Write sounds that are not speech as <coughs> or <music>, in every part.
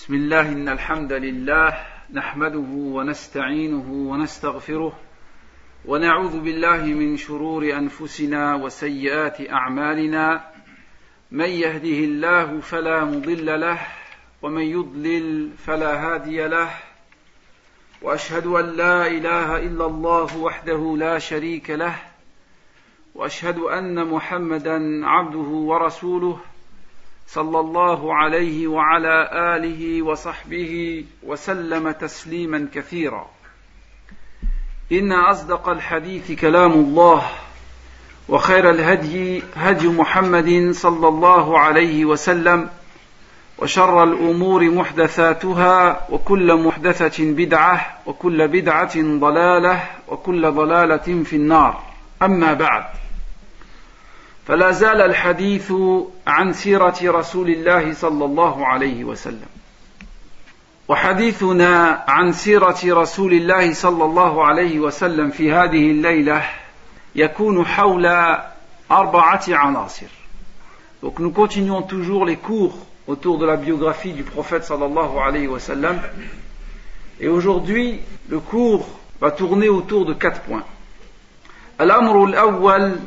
بسم الله إن الحمد لله نحمده ونستعينه ونستغفره ونعوذ بالله من شرور أنفسنا وسيئات أعمالنا من يهده الله فلا مضل له ومن يضلل فلا هادي له وأشهد أن لا إله إلا الله وحده لا شريك له وأشهد أن محمدا عبده ورسوله صلى الله عليه وعلى آله وصحبه وسلم تسليما كثيرا. إن أصدق الحديث كلام الله وخير الهدي هدي محمد صلى الله عليه وسلم وشر الأمور محدثاتها وكل محدثة بدعة وكل بدعة ضلالة وكل ضلالة في النار. أما بعد فلا زال الحديث عن سيره رسول الله صلى الله عليه وسلم وحديثنا عن سيره رسول الله صلى الله عليه وسلم في هذه الليلة يكون حول أربعة عناصر Donc nous continuons toujours les cours autour de la biographie du prophète sallallahu alayhi wa sallam. Et aujourd'hui, le cours va tourner autour de quatre points. الأمر الأول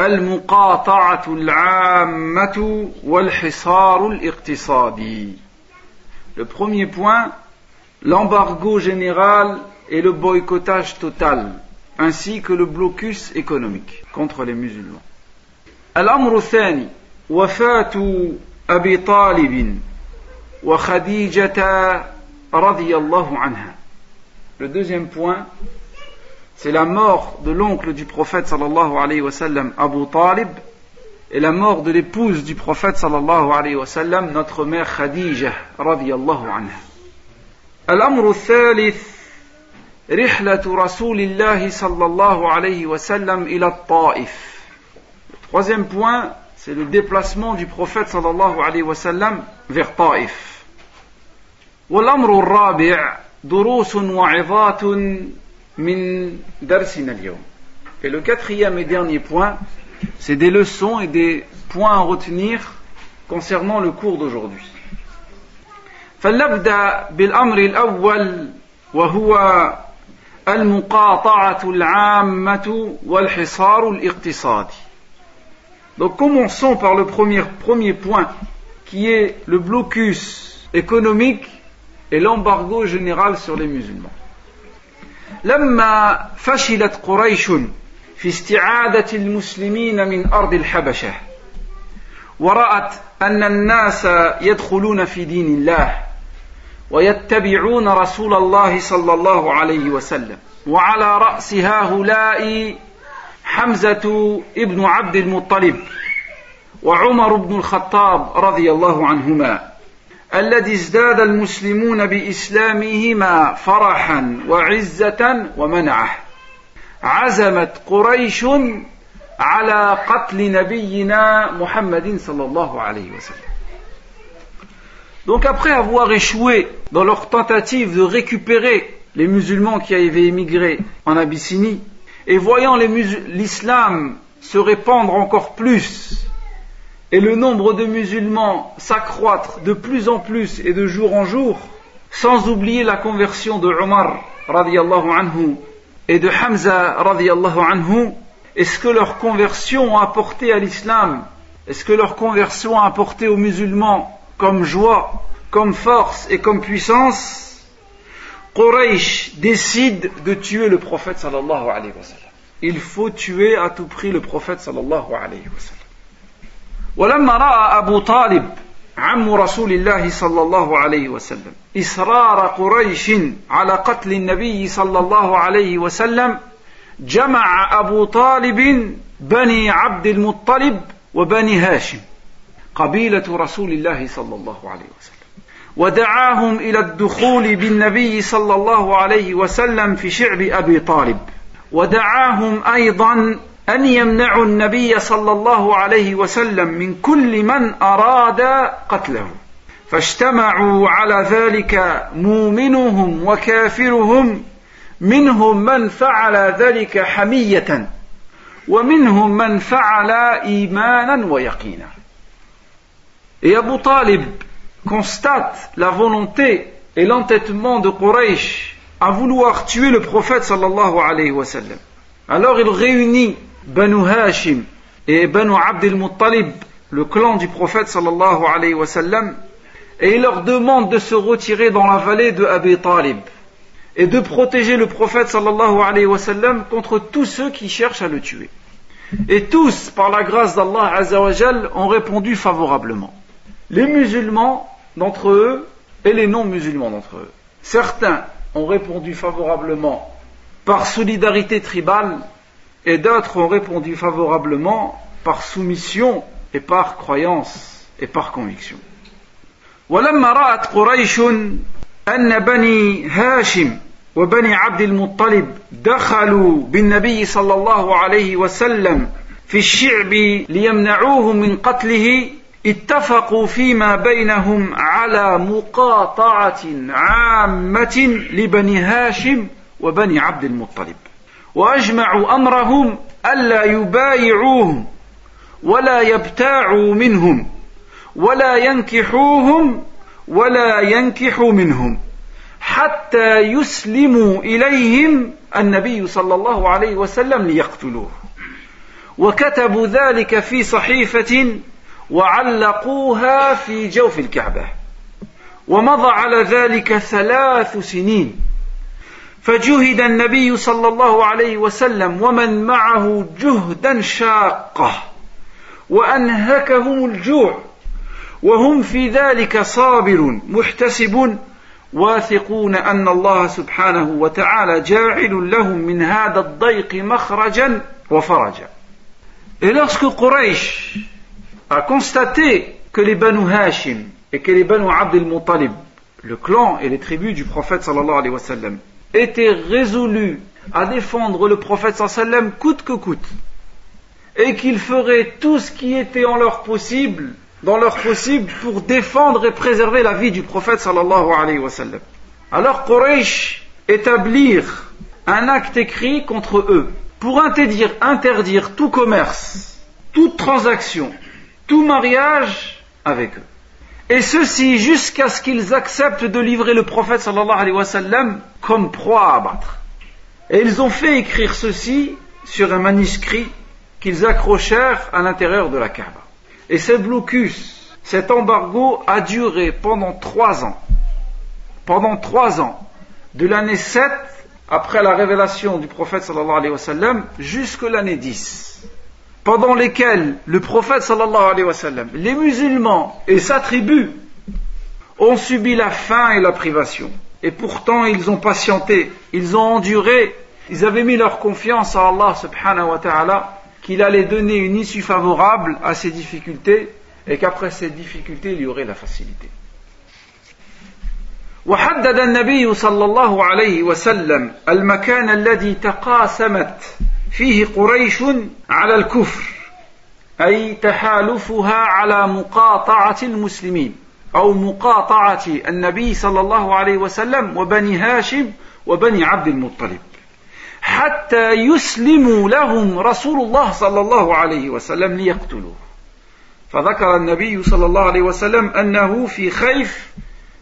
المقاطعة العامة والحصار الاقتصادي. Le premier point, l'embargo général et le boycottage total ainsi que le blocus économique contre les musulmans. الأمر الثاني وفاة أبي طالب وخديجة رضي الله عنها. Le deuxième point, c'est la mort de l'oncle du prophète sallallahu alayhi wa sallam, Abu Talib, et la mort de l'épouse du prophète sallallahu alayhi wa sallam, notre mère Khadija radiyallahu anha. الأمر الثالث رحلة رسول الله صلى الله عليه وسلم إلى الطائف. Le troisième point, c'est le déplacement du prophète صلى الله عليه وسلم vers Taif. والأمر الرابع دروس وعظات من درسنا اليوم. Et le quatrième et dernier point, c'est des leçons et des points à retenir concernant le cours d'aujourd'hui. فلنبدأ بالأمر الأول وهو المقاطعة العامة والحصار الاقتصادي. Donc commençons par le premier, premier point qui est le blocus économique et l'embargo général sur les musulmans. لما فشلت قريش في استعادة المسلمين من أرض الحبشة ورأت أن الناس يدخلون في دين الله ويتبعون رسول الله صلى الله عليه وسلم. وعلى رأس هؤلاء حمزة ابن عبد المطلب وعمر بن الخطاب رضي الله عنهما. الذي ازداد المسلمون بإسلامهما فرحا وعزة ومنعه عزمت قريش على قتل نبينا محمد صلى الله عليه وسلم Donc après avoir échoué dans leur tentative de récupérer les musulmans qui avaient émigré en Abyssinie, et voyant l'islam se répandre encore plus, et le nombre de musulmans s'accroître de plus en plus et de jour en jour, sans oublier la conversion de Omar anhu et de Hamza radiallahu anhu, est-ce que leur conversion a apporté à l'islam, est-ce que leur conversion a apporté aux musulmans comme joie, comme force et comme puissance, Quraysh décide de tuer le prophète sallallahu alayhi wa sallam. Il faut tuer à tout prix le prophète sallallahu alayhi wa sallam. ولما رأى أبو طالب عم رسول الله صلى الله عليه وسلم إصرار قريش على قتل النبي صلى الله عليه وسلم جمع أبو طالب بني عبد المطلب وبني هاشم قبيلة رسول الله صلى الله عليه وسلم. ودعاهم إلى الدخول بالنبي صلى الله عليه وسلم في شعب أبي طالب. ودعاهم أيضا أن يمنعوا النبي صلى الله عليه وسلم من كل من أراد قتله. فاجتمعوا على ذلك مؤمنهم وكافرهم منهم من فعل ذلك حمية ومنهم من فعل إيمانا ويقينا. يا أبو طالب كونستات لا volonté et l'entêtement de Quraysh à vouloir tuer le prophète sallallahu alayhi wa sallam. Alors il réunit Banu Hashim et Banu Abd al-Muttalib, le clan du prophète sallallahu alayhi wa et il leur demande de se retirer dans la vallée de Abi Talib et de protéger le prophète sallallahu alayhi wa contre tous ceux qui cherchent à le tuer. Et tous, par la grâce d'Allah azawajal, ont répondu favorablement. Les musulmans d'entre eux et les non-musulmans d'entre eux. Certains ont répondu favorablement par solidarité tribale et d'autres ont répondu favorablement par soumission et par croyance et par conviction. ولما رأت قريش أن بني هاشم وبني عبد المطلب دخلوا بالنبي صلى الله عليه وسلم في الشعب ليمنعوه من قتله اتفقوا فيما بينهم على مقاطعة عامة لبني هاشم وبني عبد المطلب وأجمعوا أمرهم ألا يبايعوهم ولا يبتاعوا منهم ولا ينكحوهم ولا ينكحوا منهم حتى يسلموا إليهم النبي صلى الله عليه وسلم ليقتلوه. وكتبوا ذلك في صحيفة وعلقوها في جوف الكعبة. ومضى على ذلك ثلاث سنين. فجهد النبي صلى الله عليه وسلم ومن معه جهدا شاقة وأنهكهم الجوع وهم في ذلك صابر محتسب واثقون أن الله سبحانه وتعالى جاعل لهم من هذا الضيق مخرجا وفرجا. Et lorsque Quraysh a constaté que les Banu Hashim et que les Banu Abd al-Muttalib, le clan et les tribus du prophète sallallahu alayhi wa sallam, étaient résolus à défendre le prophète sallam coûte que coûte et qu'ils feraient tout ce qui était en leur possible dans leur possible pour défendre et préserver la vie du prophète sallallahu alayhi wa sallam. Alors Quraysh établir un acte écrit contre eux pour interdire, interdire tout commerce, toute transaction, tout mariage avec eux. Et ceci jusqu'à ce qu'ils acceptent de livrer le prophète sallallahu alayhi wa sallam comme proie à abattre. Et ils ont fait écrire ceci sur un manuscrit qu'ils accrochèrent à l'intérieur de la Kaaba. Et ce blocus, cet embargo a duré pendant trois ans. Pendant trois ans, de l'année 7 après la révélation du prophète sallallahu alayhi wa l'année 10 pendant lesquels le prophète sallallahu alayhi wa sallam, les musulmans et sa tribu ont subi la faim et la privation. Et pourtant ils ont patienté, ils ont enduré, ils avaient mis leur confiance à Allah subhanahu wa ta'ala qu'il allait donner une issue favorable à ces difficultés et qu'après ces difficultés il y aurait la facilité. وحدد النبي صلى الله عليه وسلم المكان الذي تقاسمت فيه قريش على الكفر أي تحالفها على مقاطعة المسلمين أو مقاطعة النبي صلى الله عليه وسلم وبني هاشم وبني عبد المطلب. حتى يسلموا لهم رسول الله صلى الله عليه وسلم ليقتلوه. فذكر النبي صلى الله عليه وسلم أنه في خيف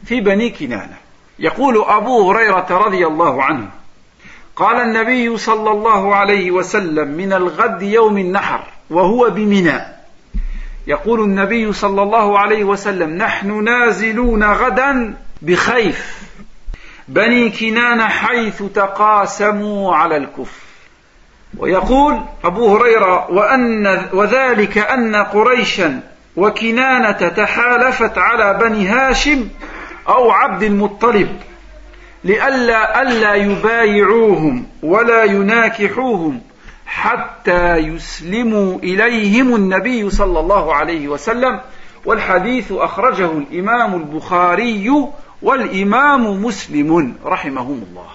في بني كنانة. يقول أبو هريرة رضي الله عنه قال النبي صلى الله عليه وسلم من الغد يوم النحر وهو بمنى. يقول النبي صلى الله عليه وسلم نحن نازلون غدا بخيف. بني كنان حيث تقاسموا على الكفر ويقول أبو هريرة وأن وذلك أن قريشا وكنانة تحالفت على بني هاشم أو عبد المطلب. لئلا ألا يبايعوهم ولا يناكحوهم حتى يسلموا إليهم النبي صلى الله عليه وسلم والحديث أخرجه الإمام البخاري والإمام مسلم رحمهم الله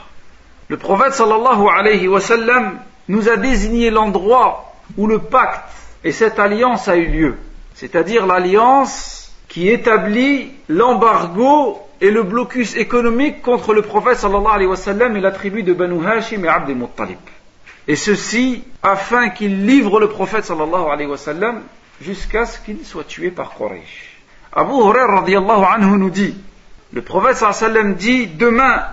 Le prophète sallallahu alayhi wa sallam nous a désigné l'endroit où le pacte et cette alliance a eu lieu, c'est-à-dire l'alliance qui établit l'embargo et le blocus économique contre le prophète sallallahu alayhi wa sallam et la tribu de Banu Hashim et Abd al-Muttalib. Et ceci afin qu'il livre le prophète sallallahu alayhi wa sallam jusqu'à ce qu'il soit tué par Quraysh. Abu Hurairah anhu nous dit, le prophète sallam dit demain,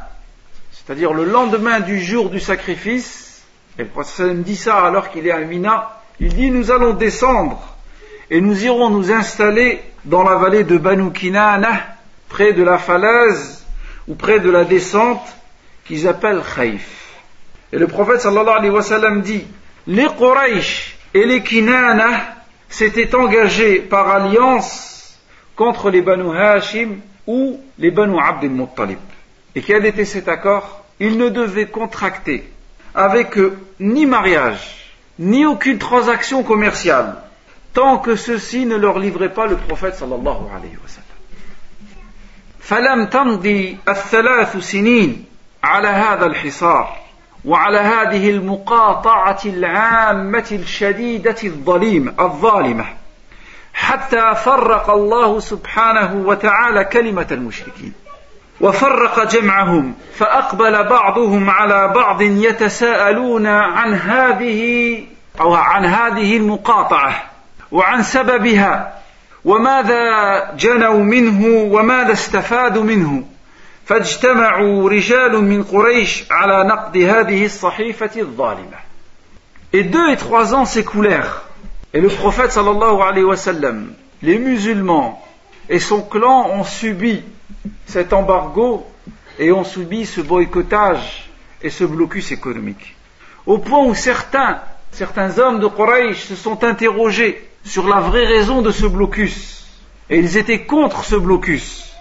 c'est-à-dire le lendemain du jour du sacrifice, et le prophète sallam dit ça alors qu'il est à Mina, il dit nous allons descendre et nous irons nous installer dans la vallée de Banu Kinana, près de la falaise ou près de la descente qu'ils appellent Khaif. Et le prophète sallallahu alayhi wa sallam dit les Quraysh et les Kinana s'étaient engagés par alliance contre les Banu Hashim ou les Banu Abd al-Muttalib. Et quel était cet accord? Ils ne devaient contracter avec eux ni mariage, ni aucune transaction commerciale, tant que ceux-ci ne leur livraient pas le prophète sallallahu alayhi wa sallam. فلم تمضي الثلاث سنين على هذا الحصار وعلى هذه المقاطعة العامة الشديدة الظليمة الظالمة حتى فرق الله سبحانه وتعالى كلمة المشركين وفرق جمعهم فأقبل بعضهم على بعض يتساءلون عن هذه أو عن هذه المقاطعة وعن سببها. وماذا جنوا منه وماذا استفادوا منه فاجتمعوا رجال من قريش على نقد هذه الصحيفة الظالمة Et deux et trois ans s'écoulèrent. Et le prophète sallallahu alayhi wa sallam, les musulmans et son clan ont subi cet embargo et ont subi ce boycottage et ce blocus économique. Au point où certains, certains hommes de Quraysh se sont interrogés sur la vraie raison de ce blocus. Et ils étaient contre ce blocus.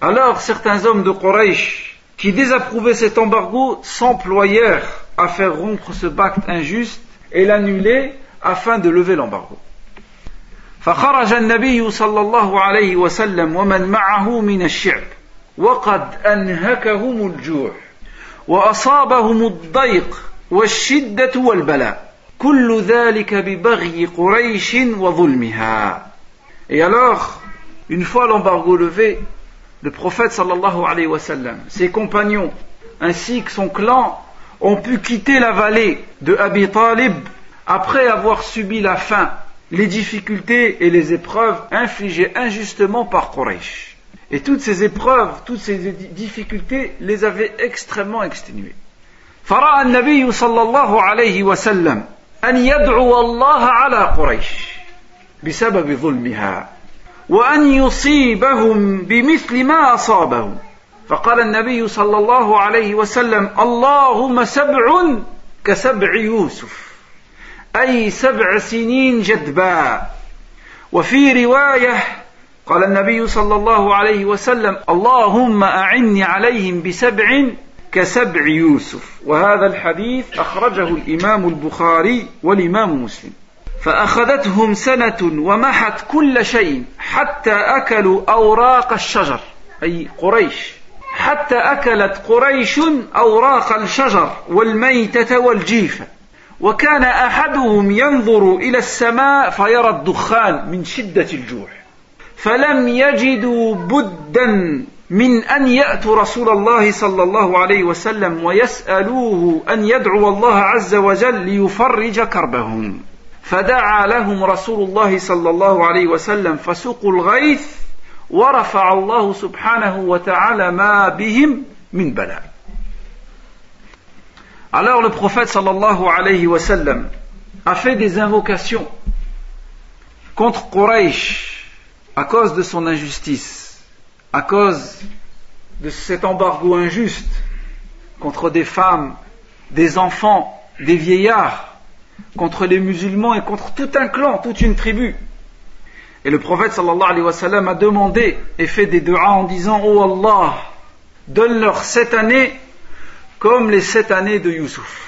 Alors certains hommes de Quraysh qui désapprouvaient cet embargo s'employèrent à faire rompre ce pacte injuste et l'annuler afin de lever l'embargo. فخرج النبي صلى الله عليه وسلم ومن معه من الشعب وقد انهكهم الجوع واصابهم الضيق والشده والبلاء et alors, une fois l'embargo levé, le prophète sallallahu alayhi wa sallam, ses compagnons, ainsi que son clan, ont pu quitter la vallée de Abi Talib après avoir subi la faim, les difficultés et les épreuves infligées injustement par Quraysh. Et toutes ces épreuves, toutes ces difficultés les avaient extrêmement exténués. أن يدعو الله على قريش بسبب ظلمها وأن يصيبهم بمثل ما أصابهم. فقال النبي صلى الله عليه وسلم اللهم سبع كسبع يوسف أي سبع سنين جدبا. وفي رواية قال النبي صلى الله عليه وسلم اللهم أعني عليهم بسبع كسبع يوسف. وهذا الحديث أخرجه الإمام البخاري والإمام مسلم. فأخذتهم سنة ومحت كل شيء حتى أكلوا أوراق الشجر أي قريش. حتى أكلت قريش أوراق الشجر والميتة والجيفة. وكان أحدهم ينظر إلى السماء فيرى الدخان من شدة الجوع. فلم يجدوا بدا من أن يأتوا رسول الله صلى الله عليه وسلم ويسألوه أن يدعو الله عز وجل ليفرج كربهم فدعا لهم رسول الله صلى الله عليه وسلم فسقوا الغيث ورفع الله سبحانه وتعالى ما بهم من بلاء Alors le prophète sallallahu alayhi wa sallam a fait des invocations contre Quraysh à cause de son injustice. À cause de cet embargo injuste contre des femmes, des enfants, des vieillards, contre les musulmans et contre tout un clan, toute une tribu. Et le prophète sallallahu alayhi wa sallam a demandé et fait des du'as en disant Oh Allah, donne-leur sept années comme les sept années de Youssouf.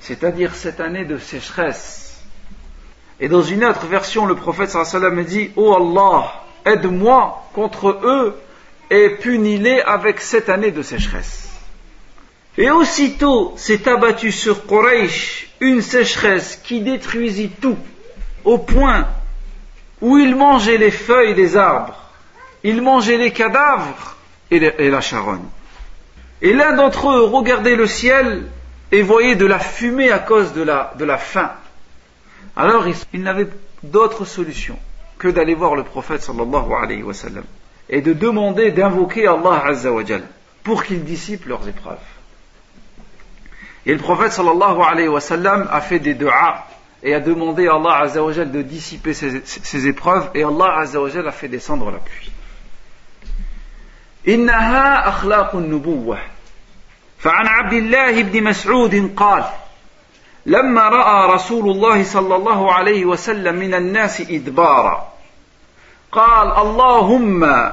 C'est-à-dire sept années de sécheresse. Et dans une autre version, le prophète sallallahu alayhi wa sallam dit Oh Allah, aide-moi contre eux et punis-les avec sept années de sécheresse. Et aussitôt s'est abattu sur Quraysh une sécheresse qui détruisit tout, au point où ils mangeaient les feuilles des arbres, ils mangeaient les cadavres et, la charogne. Et l'un d'entre eux regardait le ciel et voyait de la fumée à cause de la, faim. Alors il n'avait d'autre solution que d'aller voir le prophète sallallahu alayhi wa sallam et de demander d'invoquer Allah azza wa pour qu'il dissipe leurs épreuves. Et le prophète sallallahu alayhi wa sallam a fait des du'as et a demandé à Allah azza wa de dissiper ses, épreuves et Allah azza wa a fait descendre la pluie. إنها أخلاق النبوة فعن عبد الله بن مسعود قال لما رأى رسول الله صلى الله عليه وسلم من الناس إدبارا قال اللهم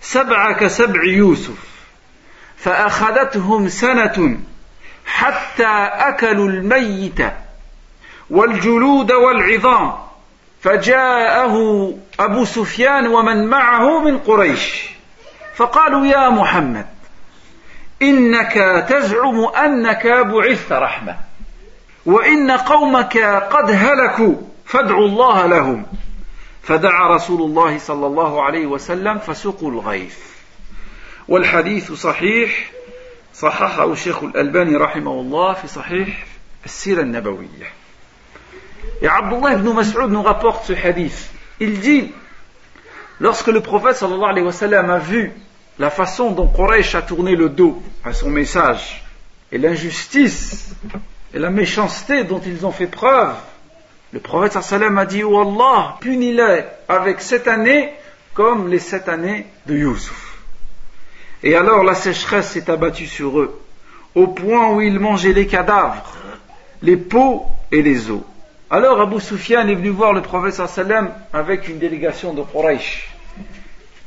سبع كسبع يوسف فأخذتهم سنة حتى أكلوا الميت والجلود والعظام فجاءه أبو سفيان ومن معه من قريش فقالوا يا محمد إنك تزعم أنك بعثت رحمة. وإن قومك قد هلكوا فادعوا الله لهم. فدعا رسول الله صلى الله عليه وسلم فسقوا الغيث. والحديث صحيح صححه الشيخ الألباني رحمه الله في صحيح السيرة النبوية. يا عبد الله بن مسعود نغبوق في حديث الجين Lorsque le prophète sallallahu alayhi wa sallam a vu la façon dont Quraysh a tourné le dos à son message et l'injustice et la méchanceté dont ils ont fait preuve, le prophète sallam a dit, oh Allah, punis-les avec cette année comme les sept années de Youssouf. Et alors la sécheresse s'est abattue sur eux, au point où ils mangeaient les cadavres, les peaux et les os. Alors Abu Sufyan est venu voir le prophète sallam avec une délégation de Quraysh.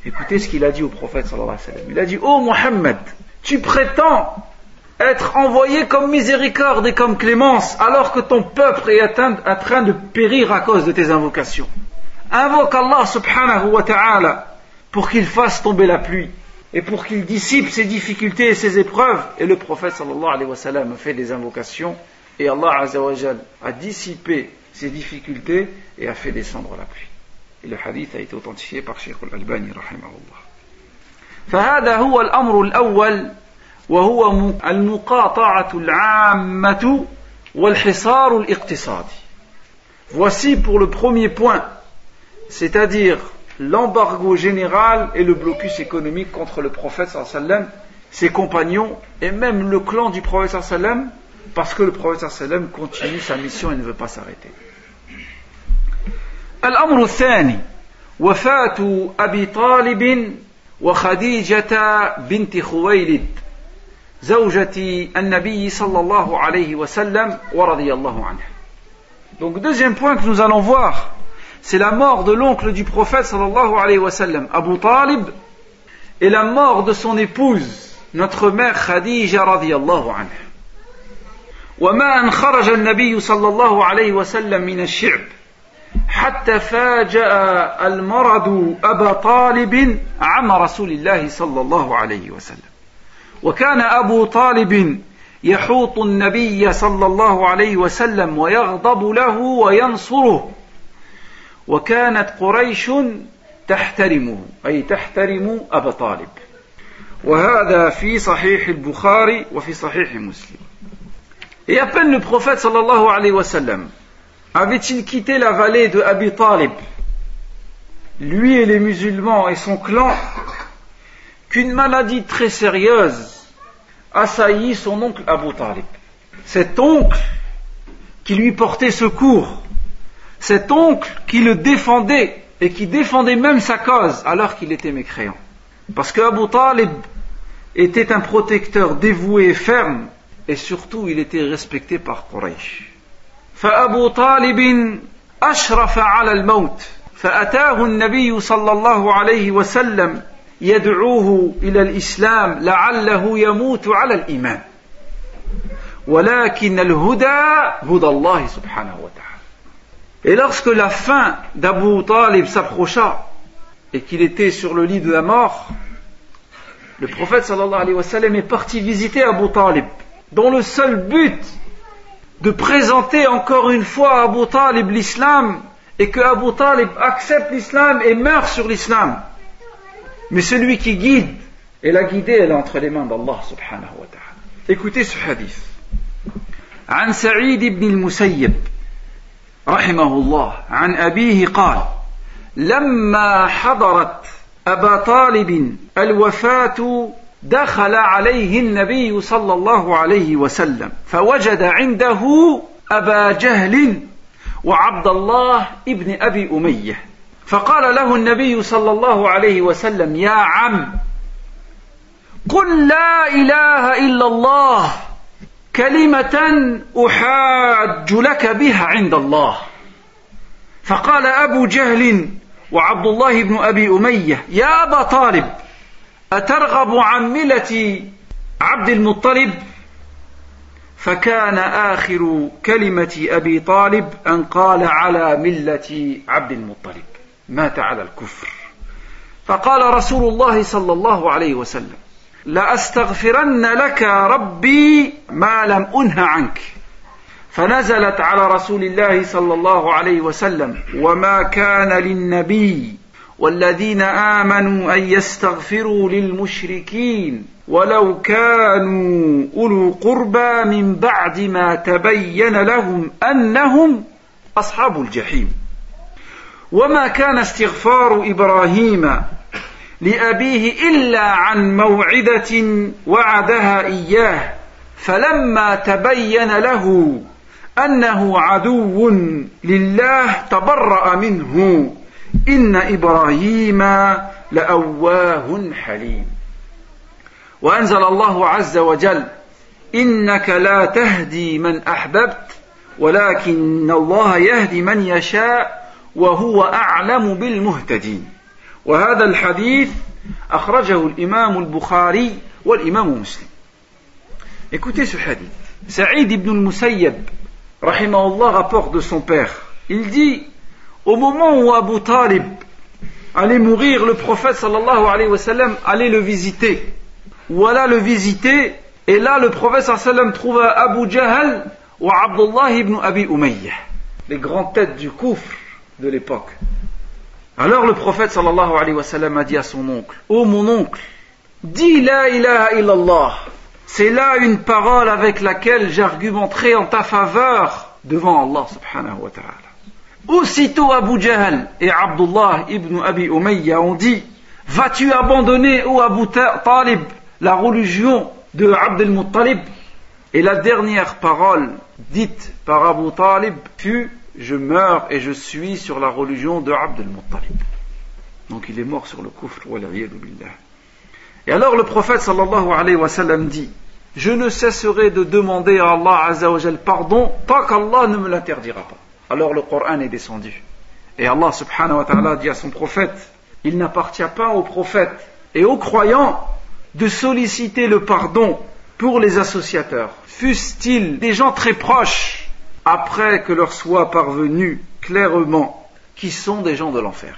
Écoutez ce qu'il a dit au prophète sallam. Il a dit, oh Mohammed, tu prétends être envoyé comme miséricorde et comme clémence alors que ton peuple est en train de périr à cause de tes invocations. Invoque Allah subhanahu wa ta'ala pour qu'il fasse tomber la pluie et pour qu'il dissipe ses difficultés et ses épreuves. Et le prophète sallallahu alayhi wa sallam a fait des invocations et Allah a dissipé ses difficultés et a fait descendre la pluie. Et le hadith a été authentifié par Sheikh al-Albani rahimahullah. فهذا هو الأمر الأول وهو المقاطعة العامة والحصار الاقتصادي. Voici pour le premier point, c'est-à-dire l'embargo général et le blocus économique contre le prophète sallam, ses compagnons et même le clan du prophète sallam, parce que le prophète sallam continue sa mission et ne veut pas s'arrêter. الأمر الثاني وفاة أبي طالب وخديجة بنت خويلد زوجة النبي صلى الله عليه وسلم ورضي الله عنه Donc deuxième point que nous allons voir, c'est la mort de l'oncle du prophète sallallahu alayhi wa sallam, Abu Talib, et la mort de son épouse, notre mère Khadija radiyallahu anha. وما أن خرج النبي صلى الله عليه وسلم من الشعب حتى فاجأ المرض أبا طالب عم رسول الله صلى الله عليه وسلم وكان أبو طالب يحوط النبي صلى الله عليه وسلم ويغضب له وينصره. وكانت قريش تحترمه أي تحترم أبا طالب. وهذا في صحيح البخاري وفي صحيح مسلم. Et à peine le prophète sallallahu alayhi wa sallam avait-il quitté la vallée de Abi Talib, lui et les musulmans et son clan, qu'une maladie très sérieuse assaillit son oncle Abu Talib. Cet oncle qui lui portait secours, cet oncle qui le défendait et qui défendait même sa cause alors qu'il était mécréant. Parce que Abu Talib était un protecteur dévoué et ferme et surtout il était respecté par Quraysh. فأبو طالب أشرف على الموت فأتاه النبي صلى الله عليه وسلم يدعوه إلى الإسلام لعله يموت على الإيمان ولكن الهدى هدى الله سبحانه وتعالى Et lorsque la fin d'Abu Talib s'approcha et qu'il était sur le lit de la mort, le prophète sallallahu alayhi wa sallam est parti visiter Abu Talib, dont le seul but de présenter encore une fois à Abu Talib l'islam et que Abu Talib accepte l'islam et meurt sur l'islam. Mais celui qui guide et la guidée, elle est entre les mains d'Allah subhanahu wa ta'ala. Écoutez ce hadith. عن سعيد بن المسيب رحمه الله عن أبيه قال لما حضرت أبا طالب الوفاة دخل عليه النبي صلى الله عليه وسلم فوجد عنده أبا جهل وعبد الله ابن أبي أمية فقال له النبي صلى الله عليه وسلم يا عم قل لا إله إلا الله كلمة أحاج لك بها عند الله. فقال أبو جهل وعبد الله بن أبي أمية يا أبا طالب أترغب عن ملة عبد المطلب؟ فكان آخر كلمة أبي طالب أن قال على ملة عبد المطلب. مات على الكفر. فقال رسول الله صلى الله عليه وسلم لأستغفرن لك ربي ما لم أنه عنك. فنزلت على رسول الله صلى الله عليه وسلم وما كان للنبي والذين آمنوا أن يستغفروا للمشركين ولو كانوا أولو قربى من بعد ما تبين لهم أنهم أصحاب الجحيم. وما كان استغفار إبراهيم لأبيه إلا عن موعدة وعدها إياه فلما تبين له أنه عدو لله تبرأ منه إن إبراهيم لأواه حليم. وأنزل الله عز وجل إنك لا تهدي من أحببت ولكن الله يهدي من يشاء وهو أعلم بالمهتدين وهذا الحديث أخرجه الإمام البخاري والإمام مسلم Écoutez ce hadith. Saïd ibn al-Musayyab, rahimahullah, rapporte de son père. Il dit, au moment où Abu Talib allait mourir, le prophète sallallahu alayhi wa sallam allait le visiter. Ou alla le visiter, et là le prophète sallallahu alayhi wa sallam trouva Abu Jahl ou Abdullah ibn Abi Umayyah, les grandes têtes du coufre de l'époque. Alors le prophète sallallahu alayhi wa sallam a dit à son oncle, Ô oh mon oncle, dis la ilaha illallah. C'est là une parole avec laquelle j'argumenterai en ta faveur devant Allah subhanahu wa ta'ala. Aussitôt Abu Jahl et Abdullah ibn Abi Umayya ont dit, vas-tu abandonner, ô Abu Talib, la religion de Abd al-Muttalib Et la dernière parole dite par Abu Talib fut je meurs et je suis sur la religion de Abd al-Muttalib. Donc il est mort sur le kufr, billah. Et alors le prophète sallallahu alayhi wa sallam dit, je ne cesserai de demander à Allah azza pardon tant qu'Allah ne me l'interdira pas. Alors le Coran est descendu. Et Allah subhanahu wa ta'ala dit à son prophète, il n'appartient pas aux prophètes et aux croyants de solliciter le pardon pour les associateurs, fussent-ils des gens très proches après que leur soit parvenu clairement qui sont des gens de l'enfer.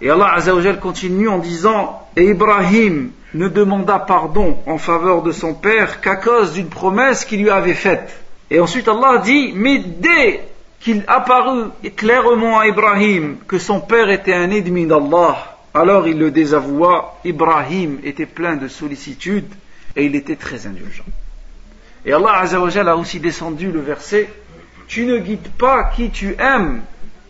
Et Allah Azzawajal continue en disant Et Ibrahim ne demanda pardon en faveur de son père qu'à cause d'une promesse qu'il lui avait faite. Et ensuite Allah dit Mais dès qu'il apparut clairement à Ibrahim que son père était un ennemi d'Allah, alors il le désavoua. Ibrahim était plein de sollicitude et il était très indulgent. Et Allah Azzawajal a aussi descendu le verset Tu ne guides pas qui tu aimes,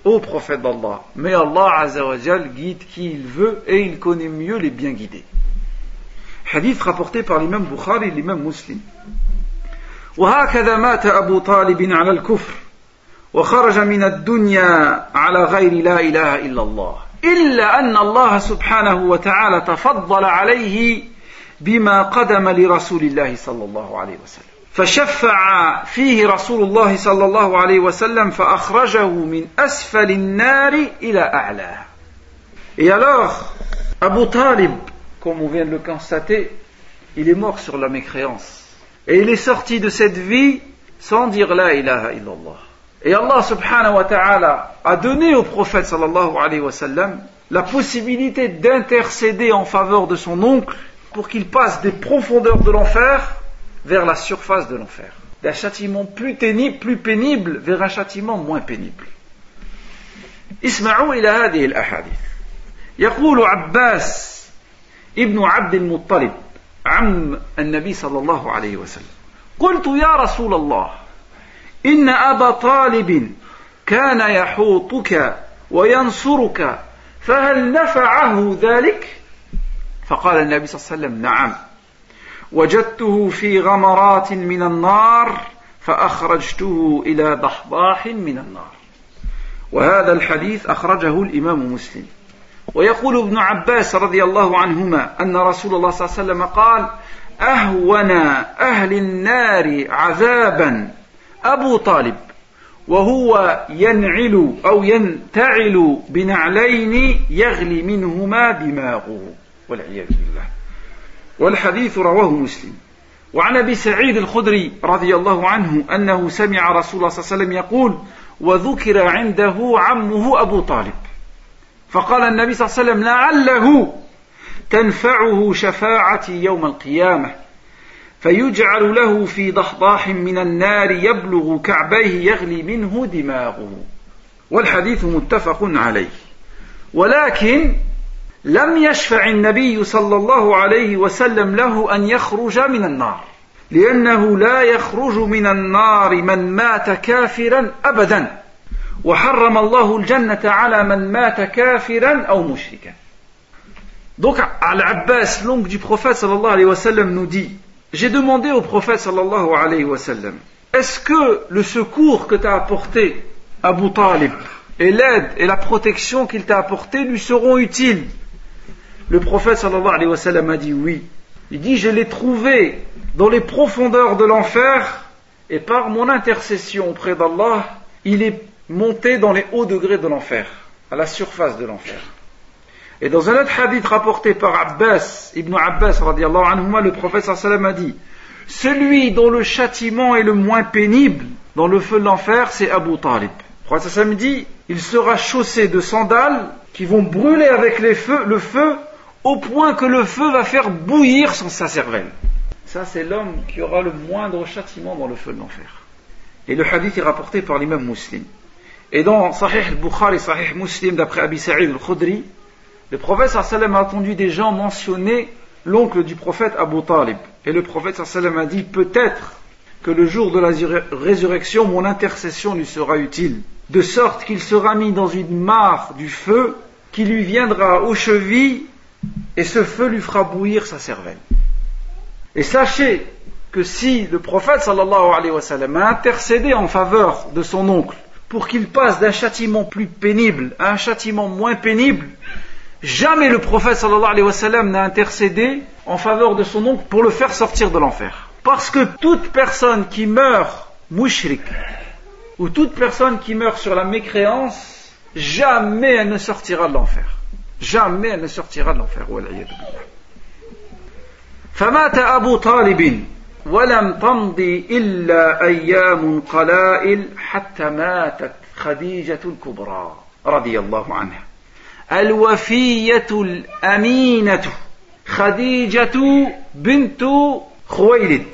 ô prophète d'Allah, mais Allah Azzawajal guide qui il veut et il connaît mieux les bien guidés. Hadith rapporté par l'imam Bukhari et l'imam Muslim. وهكذا مات أبو طالب على الكفر وخرج من الدنيا على غير لا إله إلا الله إلا أن الله سبحانه وتعالى تفضل عليه بما قدم لرسول الله صلى الله عليه وسلم فشفع فيه رسول الله صلى الله عليه وسلم فأخرجه من أسفل النار إلى أعلاها Et alors, Abu Talib, comme on vient de le constater, il est mort sur la mécréance. Et il est sorti de cette vie sans dire la ilaha illallah. Et Allah subhanahu wa ta'ala a donné au prophète sallallahu alayhi wa sallam la possibilité d'intercéder en faveur de son oncle pour qu'il passe des profondeurs de l'enfer vers la surface de l'enfer. D'un châtiment plus, pénible, plus pénible vers un châtiment moins pénible. اسمعوا إلى هذه الأحاديث يقول عباس ابن عبد المطلب عم النبي صلى الله عليه وسلم قلت يا رسول الله إن أبا طالب كان يحوطك وينصرك فهل نفعه ذلك فقال النبي صلى الله عليه وسلم نعم وجدته في غمرات من النار فأخرجته إلى ضحضاح من النار. وهذا الحديث أخرجه الإمام مسلم. ويقول ابن عباس رضي الله عنهما أن رسول الله صلى الله عليه وسلم قال أهون أهل النار عذابا أبو طالب وهو ينعل أو ينتعل بنعلين يغلي منهما دماغه والعياذ بالله. والحديث رواه مسلم. وعن أبي سعيد الخدري رضي الله عنه أنه سمع رسول الله صلى الله عليه وسلم يقول وذكر عنده عمه أبو طالب. فقال النبي صلى الله عليه وسلم لعله تنفعه شفاعتي يوم القيامة فيجعل له في ضحضاح من النار يبلغ كعبيه يغلي منه دماغه. والحديث متفق عليه. ولكن لم يشفع النبي صلى الله عليه وسلم له ان يخرج من النار لانه لا يخرج من النار من مات كافرا ابدا وحرم الله الجنه على من مات كافرا او مشركا Donc, Al-Abbas, l'oncle du prophète sallallahu alayhi wa sallam, nous dit J'ai demandé au prophète sallallahu alayhi wa sallam Est-ce que le secours que t'a apporté Abu Talib et l'aide et la protection qu'il t'a apporté lui seront utiles Le prophète sallallahu alayhi wa sallam a dit oui. Il dit, je l'ai trouvé dans les profondeurs de l'enfer et par mon intercession auprès d'Allah, il est monté dans les hauts degrés de l'enfer, à la surface de l'enfer. Et dans un autre hadith rapporté par Abbas, Ibn Abbas, anhuma, le prophète sallallahu a dit, celui dont le châtiment est le moins pénible dans le feu de l'enfer, c'est Abu Talib. Le prophète dit, il sera chaussé de sandales qui vont brûler avec les feux, le feu au point que le feu va faire bouillir son sa cervelle. Ça, c'est l'homme qui aura le moindre châtiment dans le feu de l'enfer. Et le hadith est rapporté par l'imam muslim. Et dans Sahih al-Bukhari, Sahih Muslim, d'après Abi Sa'id al-Khudri, le prophète sallam a entendu des gens mentionner l'oncle du prophète Abu Talib. Et le prophète sallam a dit, peut-être que le jour de la résurrection, mon intercession lui sera utile, de sorte qu'il sera mis dans une mare du feu qui lui viendra aux chevilles et ce feu lui fera bouillir sa cervelle. Et sachez que si le prophète alayhi wa sallam a intercédé en faveur de son oncle pour qu'il passe d'un châtiment plus pénible à un châtiment moins pénible, jamais le prophète alayhi wa sallam n'a intercédé en faveur de son oncle pour le faire sortir de l'enfer. Parce que toute personne qui meurt mouchrik ou toute personne qui meurt sur la mécréance, jamais elle ne sortira de l'enfer. Jamais ne sortira de l'enfer فمات أبو طالب ولم تمضي إلا أيام قلائل حتى ماتت خديجة الكبرى رضي الله عنها الوفية الأمينة خديجة بنت خويلد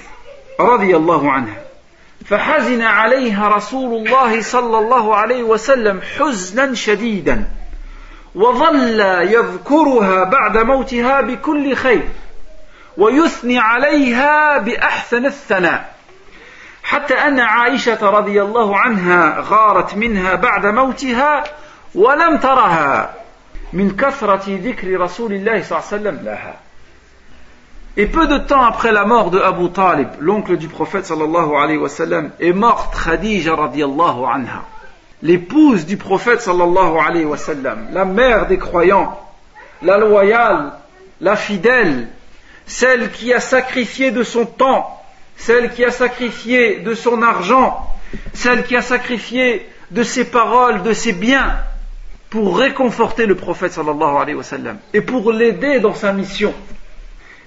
رضي الله عنها فحزن عليها رسول الله صلى الله عليه وسلم حزنا شديدا وظل يذكرها بعد موتها بكل خير ويثني عليها بأحسن الثناء حتى أن عائشة رضي الله عنها غارت منها بعد موتها ولم ترها من كثرة ذكر رسول الله صلى الله عليه وسلم لها Et peu de temps après la mort de Abu Talib, l'oncle du prophète sallallahu alayhi wa sallam, est morte Khadija radiallahu anha. L'épouse du prophète sallallahu alayhi wa sallam, la mère des croyants, la loyale, la fidèle, celle qui a sacrifié de son temps, celle qui a sacrifié de son argent, celle qui a sacrifié de ses paroles, de ses biens, pour réconforter le prophète sallallahu et pour l'aider dans sa mission.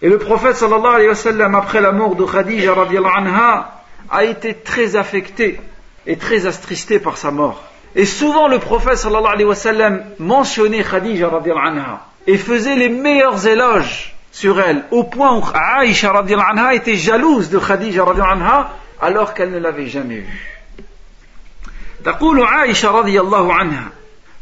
Et le prophète sallallahu alayhi wa sallam, après la mort de Khadija anha, a été très affecté est très attristé par sa mort. Et souvent le prophète sallallahu alayhi wa sallam mentionnait Khadija anha et faisait les meilleurs éloges sur elle, au point où Aïcha anha était jalouse de Khadija anha alors qu'elle ne l'avait jamais vue. تقول عائشة رضي الله عنها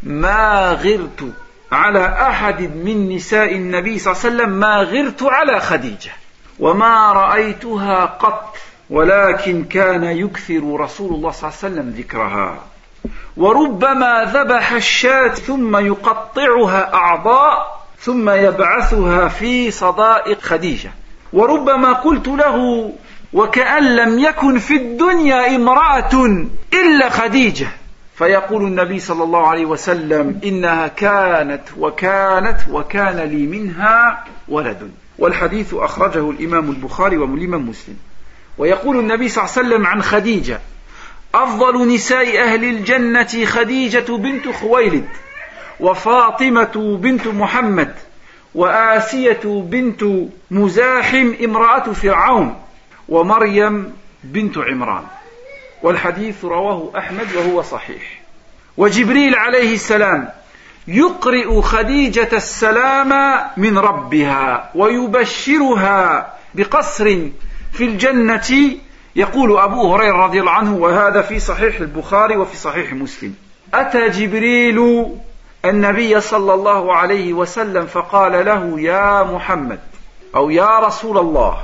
ما غرت على أحد من نساء النبي صلى الله عليه وسلم ما غرت على خديجة وما رأيتها قط ولكن كان يكثر رسول الله صلى الله عليه وسلم ذكرها. وربما ذبح الشاة ثم يقطعها أعضاء ثم يبعثها في صدائق خديجة. وربما قلت له وكأن لم يكن في الدنيا امرأة إلا خديجة. فيقول النبي صلى الله عليه وسلم إنها كانت وكانت وكان لي منها ولد. والحديث أخرجه الإمام البخاري والإمام مسلم ويقول النبي صلى الله عليه وسلم عن خديجة أفضل نساء أهل الجنة خديجة بنت خويلد وفاطمة بنت محمد وآسية بنت مزاحم امرأة فرعون ومريم بنت عمران. والحديث رواه أحمد وهو صحيح. وجبريل عليه السلام يقرئ خديجة السلام من ربها ويبشرها بقصر في الجنة يقول أبو هريرة رضي الله عنه وهذا في صحيح البخاري وفي صحيح مسلم. أتى جبريل النبي صلى الله عليه وسلم فقال له يا محمد أو يا رسول الله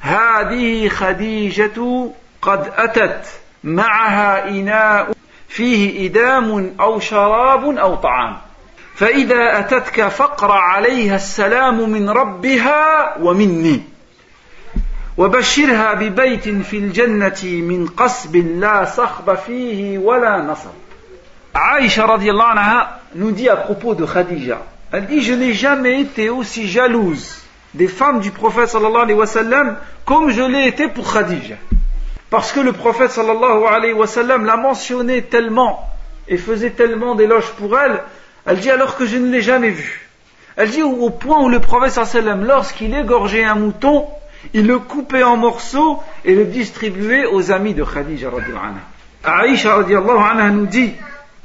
هذه خديجة قد أتت معها إناء فيه إدام أو شراب أو طعام. فإذا أتتك فاقرأ عليها السلام من ربها ومني. وبشرها ببيت في الجنة من قصب لا صخب فيه ولا نصب Aïcha radiallahu anha nous dit à propos de Khadija, elle dit je n'ai jamais été aussi jalouse des femmes du prophète sallallahu alayhi wa sallam comme je l'ai été pour Khadija. Parce que le prophète sallallahu alayhi wa sallam l'a mentionné tellement et faisait tellement d'éloges pour elle, elle dit alors que je ne l'ai jamais vue. Elle dit au, point où le prophète sallallahu alayhi wa sallam, lorsqu'il égorgeait un mouton, il le coupait en morceaux et le distribuait aux amis de Khadija. Aïcha anha nous dit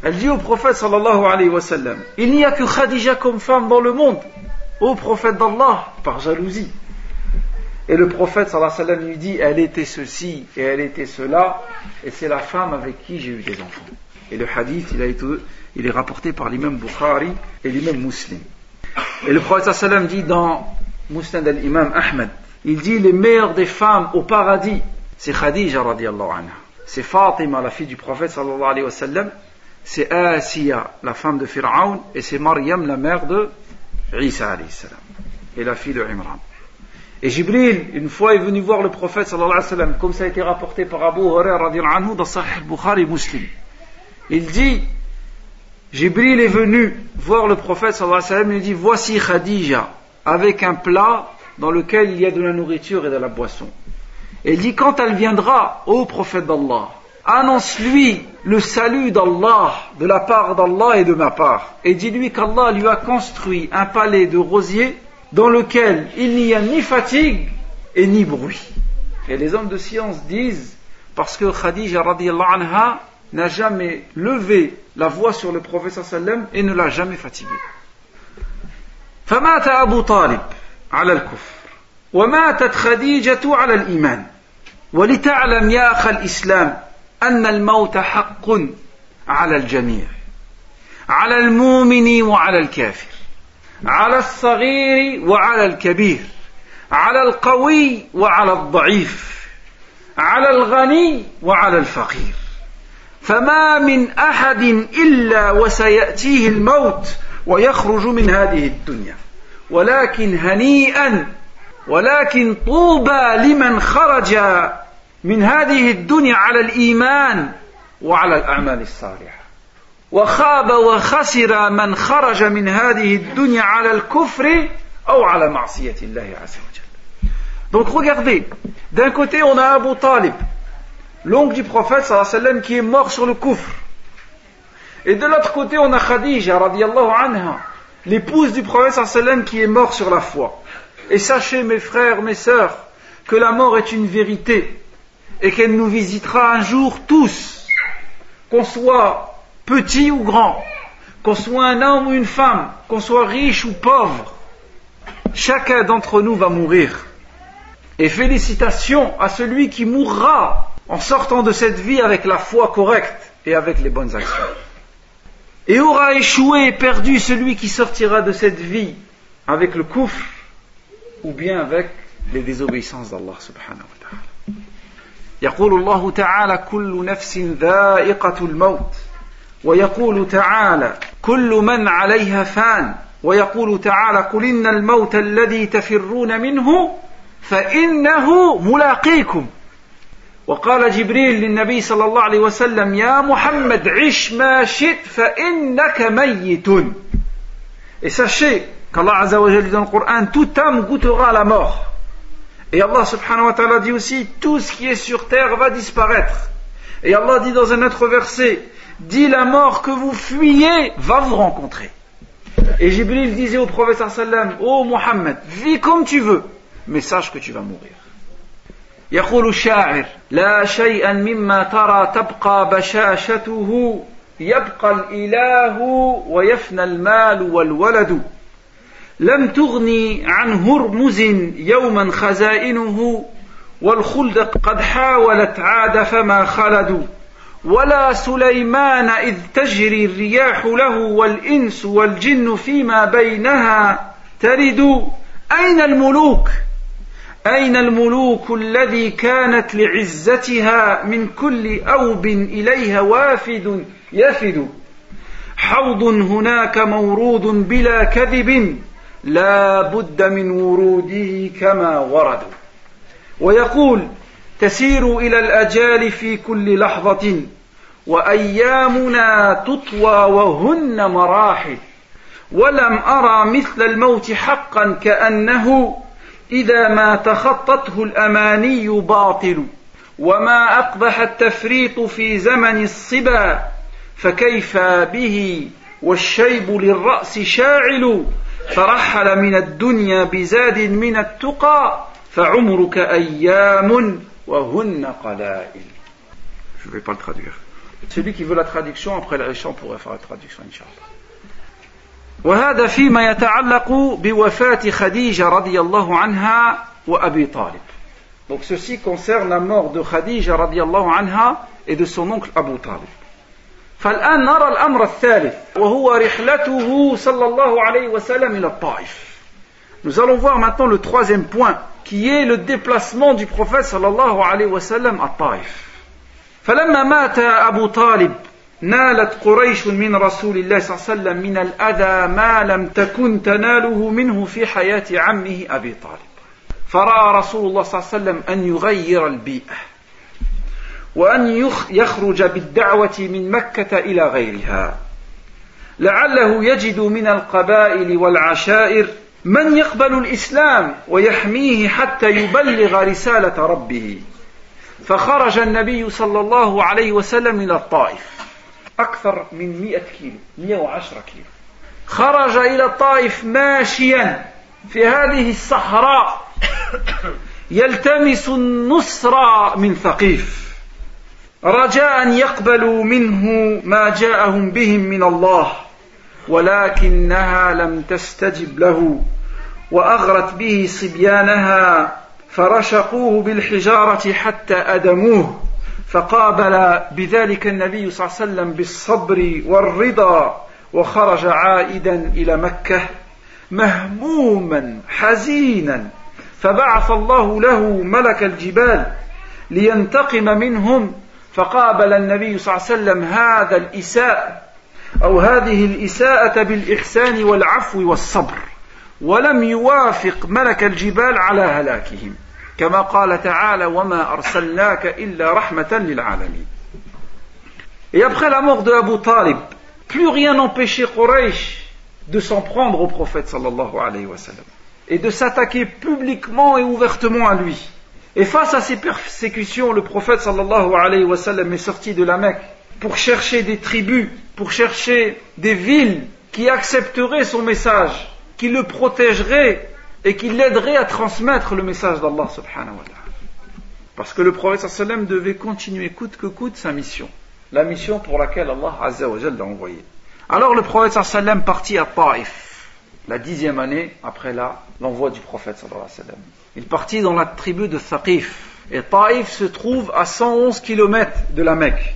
elle dit au prophète sallallahu alayhi wa sallam Il n'y a que Khadija comme femme dans le monde, au prophète d'Allah, par jalousie. Et le prophète sallallahu alayhi wa sallam lui dit Elle était ceci et elle était cela, et c'est la femme avec qui j'ai eu des enfants. Et le hadith, il, est rapporté par l'imam Bukhari et l'imam Muslim. Et le prophète sallallahu alayhi wa sallam dit dans Musnad al-Imam Ahmed Il dit Les meilleures des femmes au paradis, c'est Khadija radiallahu anha. C'est Fatima, la fille du prophète sallallahu alayhi wa c'est Asiya, la femme de Pharaon, et c'est Maryam, la mère de Isa salam, et la fille de Imran. Et Jibril, une fois, est venu voir le prophète sallallahu alayhi wa comme ça a été rapporté par Abu Hurairah anhu dans Sahih Bukhari Muslim. Il dit, Jibril est venu voir le prophète sallallahu alayhi wa il dit, voici Khadija, avec un plat dans lequel il y a de la nourriture et de la boisson. Et il dit, quand elle viendra, ô prophète d'Allah, annonce-lui le salut d'Allah, de la part d'Allah et de ma part, et dis-lui qu'Allah lui a construit un palais de rosiers dans lequel il n'y a ni fatigue et ni bruit. Et les hommes de science disent, parce que Khadija radiallahu anha n'a jamais levé la voix sur le prophète sallam et ne l'a jamais fatigué. فمات أبو طالب على الكفر. وماتت خديجة على الإيمان. ولتعلم يا أخ الإسلام أن الموت حق على الجميع. على المؤمن وعلى الكافر. على الصغير وعلى الكبير. على القوي وعلى الضعيف. على الغني وعلى الفقير. فما من أحد إلا وسيأتيه الموت ويخرج من هذه الدنيا. ولكن هنيئا ولكن طوبى لمن خرج من هذه الدنيا على الإيمان وعلى الأعمال الصالحة. وخاب وخسر من خرج من هذه الدنيا على الكفر أو على معصية الله عز وجل. دونك regardez d'un côté on a Abu Talib l'oncle du صلى الله عليه وسلم كي est mort لو كفر kufr. Et de l'autre côté on a Khadija radiyallahu anha l'épouse du prophète qui est mort sur la foi. Et sachez mes frères, mes sœurs, que la mort est une vérité et qu'elle nous visitera un jour tous, qu'on soit petit ou grand, qu'on soit un homme ou une femme, qu'on soit riche ou pauvre, chacun d'entre nous va mourir. Et félicitations à celui qui mourra en sortant de cette vie avec la foi correcte et avec les bonnes actions. Et aura échoué et perdu celui qui sortira de cette vie avec le coufre ou bien avec les désobéissances d'Allah subhanahu wa ta'ala. يقول الله تعالى كل نفس ذائقة الموت ويقول تعالى كل من عليها فان ويقول تعالى قل إن الموت الذي تفرون منه فإنه ملاقيكم وقال جبريل للنبي صلى الله عليه وسلم يا محمد عش ما شئت فإنك ميت Et sachez qu'Allah Azza wa dit dans le Coran, toute âme goûtera la mort. Et Allah subhanahu wa ta'ala dit aussi, tout ce qui est sur terre va disparaître. Et Allah dit dans un autre verset, dit la mort que vous fuyez va vous rencontrer. Et Jibril disait au prophète sallam, ô oh Muhammad, vis comme tu veux, mais sache que tu vas mourir. يقول الشاعر لا شيئا مما ترى تبقى بشاشته يبقى الإله ويفنى المال والولد. لم تغني عن هرمز يوما خزائنه والخلد قد حاولت عاد فما خلدوا ولا سليمان إذ تجري الرياح له والإنس والجن فيما بينها ترد. أين الملوك؟ أين الملوك الذي كانت لعزتها من كل أوب إليها وافد يفد؟ حوض هناك مورود بلا كذب لا بد من وروده كما ورد. ويقول تسير إلى الأجال في كل لحظة وأيامنا تطوى وهن مراحل. ولم أرى مثل الموت حقا كأنه إذا ما تخطته الأماني باطل وما أقبح التفريط في زمن الصبا فكيف به والشيب للرأس شاعل فرحل من الدنيا بزاد من التقى فعمرك أيام وهن قلائل Je ne vais pas le traduire. Celui qui veut la traduction, après la on pourrait faire la traduction, Inch'Allah. وهذا فيما يتعلق بوفاة خديجة رضي الله عنها وأبي طالب. Donc ceci concerne la mort de Khadija رضي الله عنها et de son oncle Abu Talib. فالآن نرى الأمر الثالث وهو رحلته صلى الله عليه وسلم إلى الطائف. Nous allons voir maintenant le troisième point qui est le déplacement du prophète صلى الله عليه وسلم à Taif. فلما مات أبو طالب نالت قريش من رسول الله صلى الله عليه وسلم من الأذى ما لم تكن تناله منه في حياة عمه أبي طالب. فرأى رسول الله صلى الله عليه وسلم أن يغير البيئة وأن يخرج بالدعوة من مكة إلى غيرها. لعله يجد من القبائل والعشائر من يقبل الإسلام ويحميه حتى يبلغ رسالة ربه. فخرج النبي صلى الله عليه وسلم إلى الطائف. أكثر من مئة كيلو مئة وعشرة كيلو. خرج إلى الطائف ماشيا في هذه الصحراء. <coughs> يلتمس النصر من ثقيف. رجاء يقبلوا منه ما جاءهم بهم من الله ولكنها لم تستجب له وأغرت به صبيانها فرشقوه بالحجارة حتى أدموه. فقابل بذلك النبي صلى الله عليه وسلم بالصبر والرضا وخرج عائدا إلى مكة مهموما حزينا. فبعث الله له ملك الجبال لينتقم منهم. فقابل النبي صلى الله عليه وسلم هذا الاساء أو هذه الإساءة بالإحسان والعفو والصبر. ولم يوافق ملك الجبال على هلاكهم. كما قال تعالى وما أرسلناك إلا رحمة للعالمين Et après la mort de Abu Talib, plus rien n'empêchait Quraysh de s'en prendre au prophète sallallahu alayhi wa sallam et de s'attaquer publiquement et ouvertement à lui. Et face à ces persécutions, le prophète sallallahu alayhi wa sallam est sorti de la Mecque pour chercher des tribus, pour chercher des villes qui accepteraient son message, qui le protégeraient et qui l'aiderait à transmettre le message d'Allah subhanahu wa ta'ala. Parce que le prophète sallam devait continuer coûte que coûte sa mission. La mission pour laquelle Allah azza wa l'a envoyé. Alors le prophète sallam partit à Taif, la dixième année après l'envoi du prophète sallallahu alayhi wa sallam. Il partit dans la tribu de Thaqif. Et Taif se trouve à 111 km de la Mecque.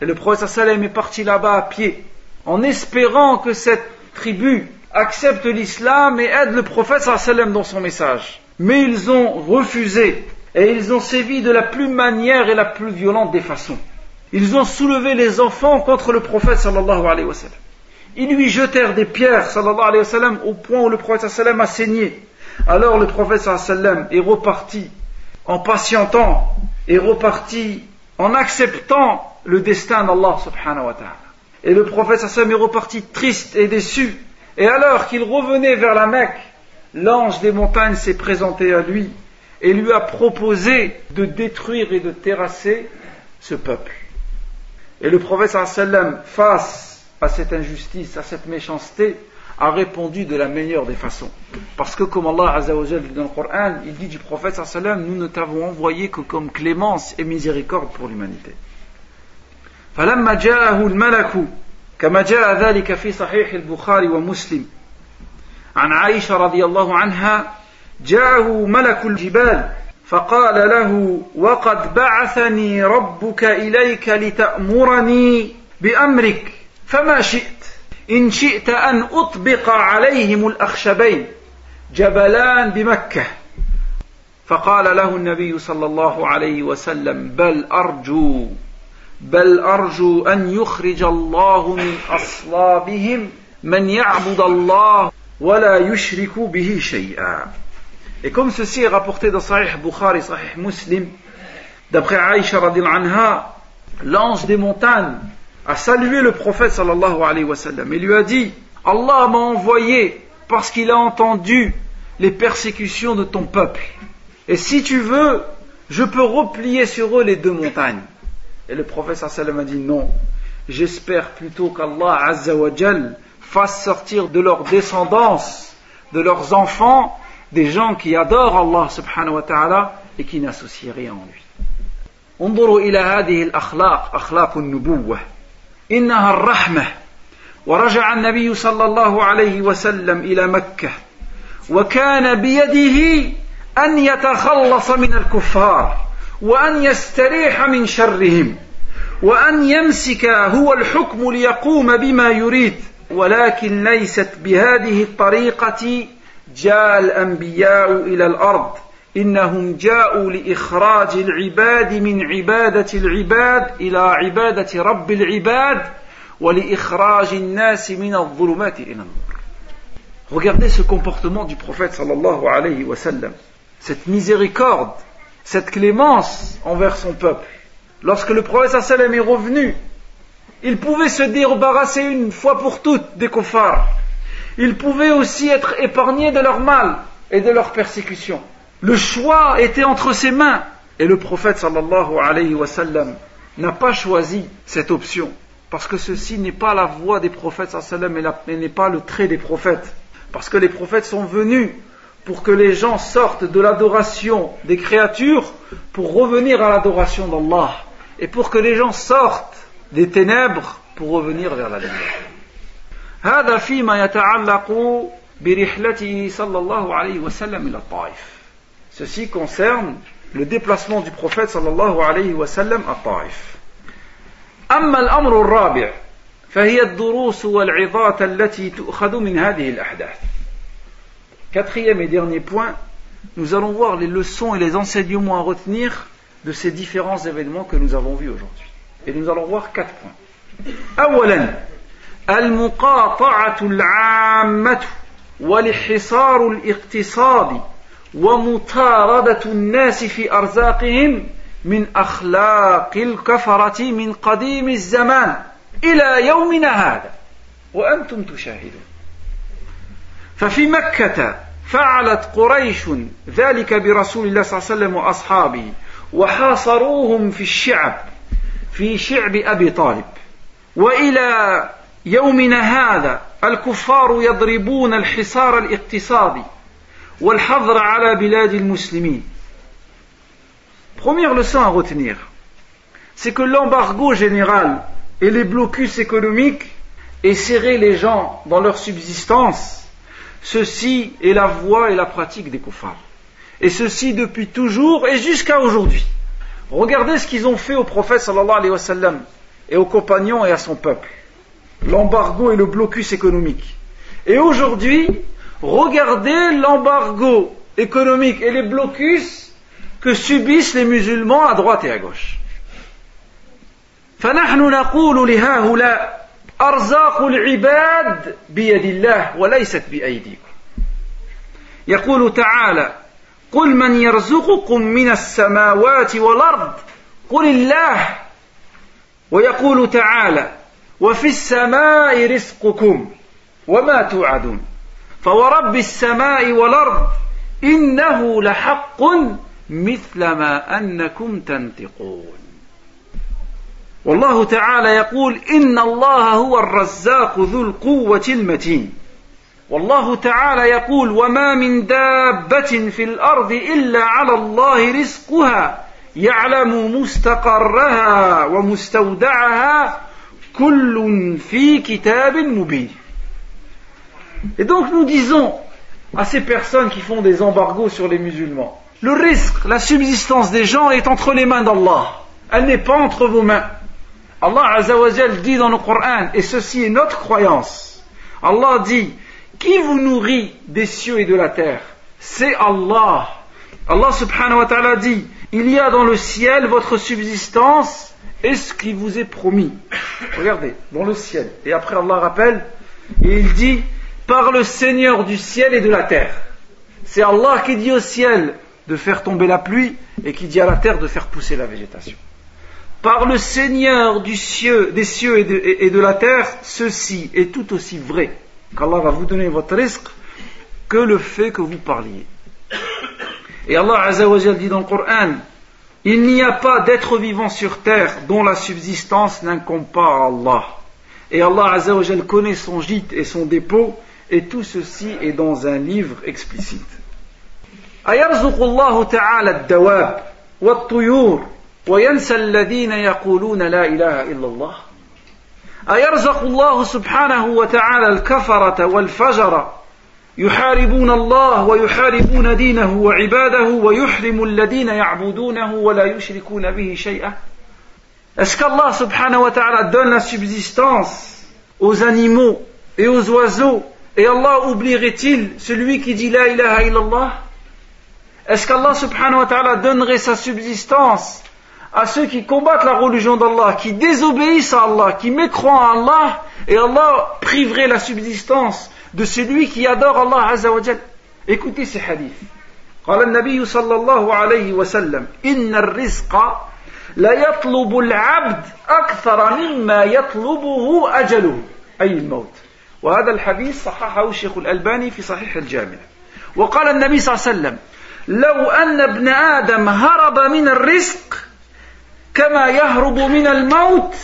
Et le prophète sallam est parti là-bas à pied, en espérant que cette tribu acceptent l'islam et aident le prophète sallam dans son message. Mais ils ont refusé Et ils ont sévi de la plus manière et la plus violente des façons. Ils ont soulevé les enfants contre le prophète sallallahu alayhi wa sallam. Ils lui jetèrent des pierres sallallahu alayhi wa sallam au point où le prophète sallallahu a saigné. Alors le prophète sallam est reparti en patientant, est reparti en acceptant le destin d'Allah subhanahu wa ta'ala. Et le prophète sallallahu est reparti triste et déçu. Et alors qu'il revenait vers la Mecque, l'ange des montagnes s'est présenté à lui et lui a proposé de détruire et de terrasser ce peuple. Et le prophète sallam, face à cette injustice, à cette méchanceté, a répondu de la meilleure des façons. Parce que comme Allah Azzawajal dans le Coran, il dit du prophète sallam, nous ne t'avons envoyé que comme clémence et miséricorde pour l'humanité. كما جاء ذلك في صحيح البخاري ومسلم. عن عائشة رضي الله عنها جاءه ملك الجبال فقال له وقد بعثني ربك إليك لتأمرني بأمرك فما شئت إن شئت أن أطبق عليهم الأخشبين جبلان بمكة. فقال له النبي صلى الله عليه وسلم بل أرجو بل ارجو ان يخرج الله من اصلابهم من يعبد الله ولا يشرك به شيئا Et comme ceci est rapporté dans Sahih Bukhari, Sahih Muslim, d'après Aïcha anha, l'ange des montagnes a salué le prophète sallallahu alayhi wa sallam et lui a dit Allah m'a envoyé parce qu'il a entendu les persécutions de ton peuple. Et si tu veux, je peux replier sur eux les deux montagnes. Et le prophète sallallahu a dit non. J'espère plutôt qu'Allah azza wa fasse sortir de leur descendance, de leurs enfants, des gens qui adorent Allah subhanahu wa ta'ala et qui n'associent rien en lui. انظروا إلى هذه الأخلاق أخلاق النبوة إنها الرحمة ورجع النبي صلى الله عليه وسلم إلى مكة وكان بيده أن يتخلص من الكفار وأن يستريح من شرهم وأن يمسك هو الحكم ليقوم بما يريد. ولكن ليست بهذه الطريقة جاء الأنبياء إلى الأرض. إنهم جاءوا لإخراج العباد من عبادة العباد إلى عبادة رب العباد ولإخراج الناس من الظلمات إلى النور. Regardez ce comportement du prophète sallallahu alayhi wa sallam, cette miséricorde, cette clémence envers son peuple. Lorsque le prophète sallam est revenu, il pouvait se débarrasser une fois pour toutes des kuffars. ils pouvaient aussi être épargnés de leur mal et de leur persécution. Le choix était entre ses mains et le prophète sallallahu alayhi wa sallam n'a pas choisi cette option parce que ceci n'est pas la voie des prophètes sallam et n'est pas le trait des prophètes parce que les prophètes sont venus pour que les gens sortent de l'adoration des créatures pour revenir à l'adoration d'Allah et pour que les gens sortent des ténèbres pour revenir vers la lumière. هذا فيما يتعلق برحلته صلى الله عليه وسلم إلى الطائف Ceci concerne le déplacement du prophète صلى الله عليه وسلم à Taif. أما الأمر الرابع فهي الدروس والعظات التي تؤخذ من هذه الأحداث. Quatrième et dernier point, nous allons voir les leçons et les enseignements à retenir de ces différents événements que nous avons vus aujourd'hui. Et nous allons voir quatre points. أولا المقاطعة العامة والحصار الاقتصادي ومطاردة الناس في أرزاقهم من أخلاق الكفرة من قديم الزمان إلى يومنا هذا وأنتم تشاهدون ففي مكة فعلت قريش ذلك برسول الله صلى الله عليه وسلم وأصحابه وحاصروهم في الشعب في شعب أبي طالب. وإلى يومنا هذا الكفار يضربون الحصار الاقتصادي والحظر على بلاد المسلمين. Première leçon à retenir, c'est que l'embargo général et les blocus économiques et serrer les gens dans leur subsistance, ceci est la voie et la pratique des kuffars. Et ceci depuis toujours et jusqu'à aujourd'hui. Regardez ce qu'ils ont fait au prophète sallallahu alayhi wa sallam et aux compagnons et à son peuple l'embargo et le blocus économique. Et aujourd'hui, regardez l'embargo économique et les blocus que subissent les musulmans à droite et à gauche. فنحن نقول لهؤلاء أرزاق العباد بيد الله وليست بأيديكم. يقول تعالى قل من يرزقكم من السماوات والأرض قل الله. ويقول تعالى وفي السماء رزقكم وما توعدون فورب السماء والأرض إنه لحق مثل ما أنكم تنطقون. والله تعالى يقول إن الله هو الرزاق ذو القوة المتين والله تعالى يقول وما من دابة في الأرض إلا على الله رزقها يعلم مستقرها ومستودعها كل في كتاب مبين Et donc nous disons à ces personnes qui font des embargos sur les musulmans, le risque, la subsistance des gens est entre les mains d'Allah. Elle n'est pas entre vos mains. Allah Azzawajal dit dans le Coran, et ceci est notre croyance. Allah dit, qui vous nourrit des cieux et de la terre? C'est Allah. Allah subhanahu wa ta'ala dit, il y a dans le ciel votre subsistance et ce qui vous est promis. Regardez, dans le ciel. Et après Allah rappelle, et il dit, par le Seigneur du ciel et de la terre. C'est Allah qui dit au ciel de faire tomber la pluie et qui dit à la terre de faire pousser la végétation. Par le Seigneur des cieux et de, et de la terre, ceci est tout aussi vrai qu'Allah va vous donner votre risque que le fait que vous parliez. Et Allah Azzawajal dit dans le Coran, il n'y a pas d'être vivant sur terre dont la subsistance n'incombe pas à Allah. Et Allah Azzawajal connaît son gîte et son dépôt, et tout ceci est dans un livre explicite. وينسى الذين يقولون لا إله إلا الله أيرزق الله سبحانه وتعالى الكفرة والفجر يحاربون الله ويحاربون دينه وعباده ويحرم الذين يعبدونه ولا يشركون به شيئا Est-ce qu'Allah subhanahu wa ta'ala donne la subsistance aux animaux et aux oiseaux et Allah oublierait-il celui qui dit la ilaha illallah Est-ce qu'Allah subhanahu wa ta'ala donnerait sa subsistance à ceux qui combattent la religion d'Allah, qui désobéissent à Allah, qui mécroient à Allah, et Allah priverait la subsistance de celui qui adore Allah Azza wa Jal. Écoutez ces hadiths. قال النبي صلى الله عليه وسلم إن الرزق لا يطلب العبد أكثر مما يطلبه أجله أي الموت وهذا الحديث صححه الشيخ الألباني في صحيح الجامع وقال النبي صلى الله عليه وسلم لو أن ابن آدم هرب من الرزق كما يهرب من الموت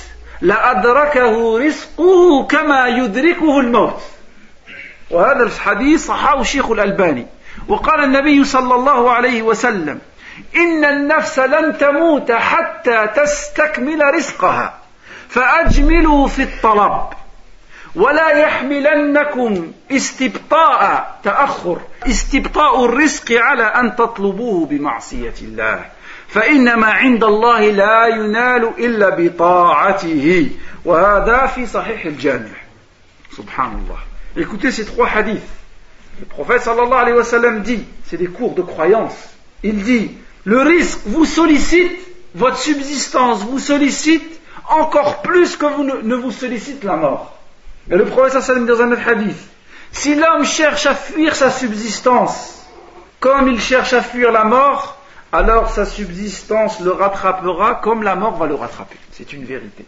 لأدركه رزقه كما يدركه الموت. وهذا الحديث صححه الشيخ الألباني. وقال النبي صلى الله عليه وسلم إن النفس لن تموت حتى تستكمل رزقها فأجملوا في الطلب. ولا يحملنكم استبطاء تأخر استبطاء الرزق على أن تطلبوه بمعصية الله. فإنما عند الله لا ينال إلا بطاعته وهذا في صحيح الجامع سبحان الله Écoutez ces trois hadiths. Le prophète sallallahu alayhi wa sallam dit, c'est des cours de croyance, il dit, le risque vous sollicite, votre subsistance vous sollicite encore plus que vous ne, ne vous sollicite la mort. Et le prophète sallallahu alayhi wa sallam dans un autre hadith, si l'homme cherche à fuir sa subsistance, comme il cherche à fuir la mort, alors sa subsistance le rattrapera comme la mort va le rattraper. C'est une vérité.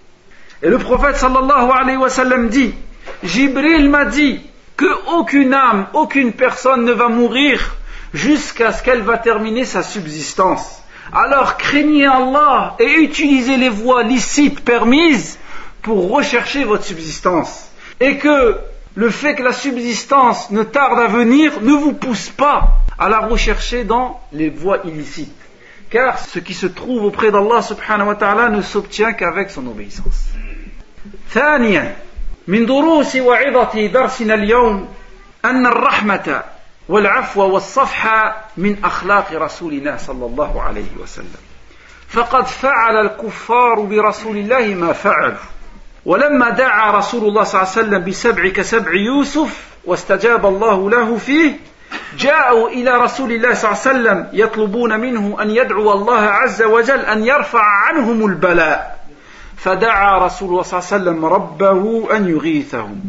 Et le prophète sallallahu alayhi wa sallam dit, Jibril m'a dit que aucune âme, aucune personne ne va mourir jusqu'à ce qu'elle va terminer sa subsistance. Alors craignez Allah et utilisez les voies licites permises pour rechercher votre subsistance. Et que le fait que la subsistance ne tarde à venir ne vous pousse pas à la rechercher dans les voies illicites. Car ce qui se trouve auprès d'Allah subhanahu wa ta'ala ne s'obtient qu'avec son obéissance. ثانيا من دروس وعظة درسنا اليوم أن الرحمة والعفو والصفح من أخلاق رسولنا صلى الله عليه وسلم فقد فعل الكفار برسول الله ما فعلوا ولما دعا رسول الله صلى الله عليه وسلم بسبع كسبع يوسف واستجاب الله له فيه جاءوا إلى رسول الله صلى الله عليه وسلم يطلبون منه أن يدعو الله عز وجل أن يرفع عنهم البلاء. فدعا رسول الله صلى الله عليه وسلم ربه أن يغيثهم.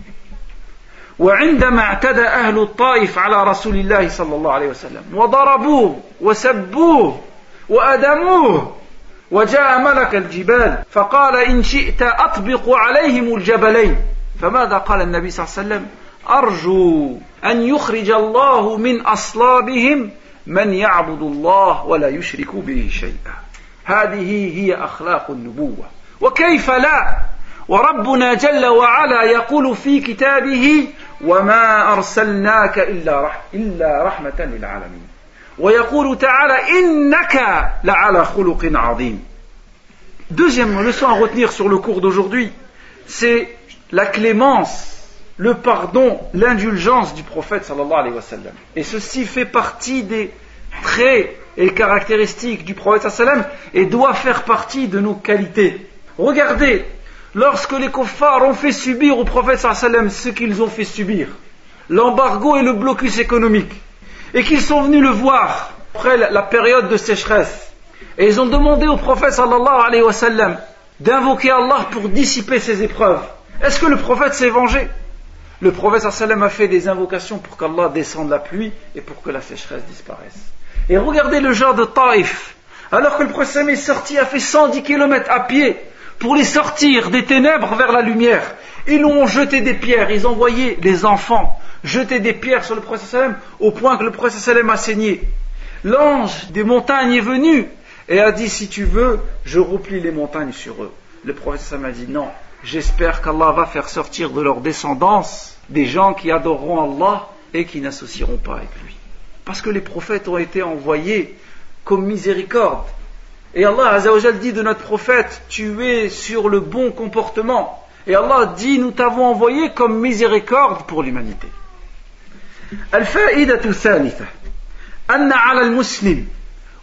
وعندما اعتدى أهل الطائف على رسول الله صلى الله عليه وسلم وضربوه وسبوه وأدموه وجاء ملك الجبال فقال إن شئت أطبق عليهم الجبلين. فماذا قال النبي صلى الله عليه وسلم؟ أرجو أن يخرج الله من أصلابهم من يعبد الله ولا يشرك به شيئا. هذه هي أخلاق النبوة. وكيف لا؟ وربنا جل وعلا يقول في كتابه وما أرسلناك إلا, إلا رحمة للعالمين. ويقول تعالى إنك لعلى خلق عظيم Deuxième leçon à retenir sur le cours d'aujourd'hui, c'est la clémence, le pardon, l'indulgence du prophète sallallahu alayhi wa sallam. Et ceci fait partie des traits et caractéristiques du prophète sallallahu alayhi wa sallam et doit faire partie de nos qualités. Regardez, lorsque les kuffars ont fait subir au prophète sallam ce qu'ils ont fait subir, l'embargo et le blocus économique, et qu'ils sont venus le voir après la période de sécheresse, et ils ont demandé au prophète sallallahu alayhi wa d'invoquer Allah pour dissiper ces épreuves. Est-ce que le prophète s'est vengé? Le prophète sallam a fait des invocations pour qu'Allah descende la pluie et pour que la sécheresse disparaisse. Et regardez le genre de Taïf. Alors que le prophète est sorti, a fait 110 km à pied pour les sortir des ténèbres vers la lumière. Ils ont jeté des pierres, ils ont envoyé les enfants jeter des pierres sur le prophète au point que le prophète a saigné. L'ange des montagnes est venu et a dit si tu veux, je replie les montagnes sur eux. Le prophète a dit non, j'espère qu'Allah va faire sortir de leur descendance des gens qui adoreront Allah et qui n'associeront pas avec lui. Parce que les prophètes ont été envoyés comme miséricorde et Allah Azzawajal dit de notre prophète, tu es sur le bon comportement. Et Allah dit, nous t'avons envoyé comme miséricorde pour l'humanité. الفائدة الثالثة أن على المسلم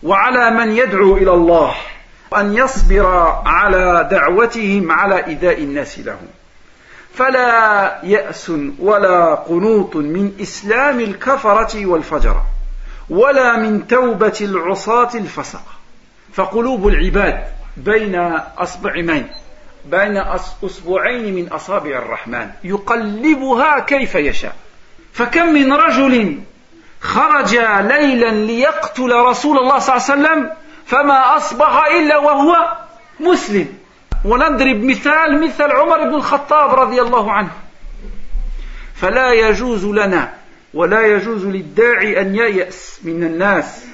وعلى من يدعو إلى الله أن يصبر على دعوتهم على إيذاء الناس له فلا يأس ولا قنوط من إسلام الكفرة والفجرة ولا من توبة العصاة الفسقة فقلوب العباد بين أصبعين بين أصبعين من أصابع الرحمن. يقلبها كيف يشاء. فكم من رجل خرج ليلا ليقتل رسول الله صلى الله عليه وسلم فما أصبح إلا وهو مسلم. ونضرب مثال مثل عمر بن الخطاب رضي الله عنه. فلا يجوز لنا ولا يجوز للداعي أن ييأس من الناس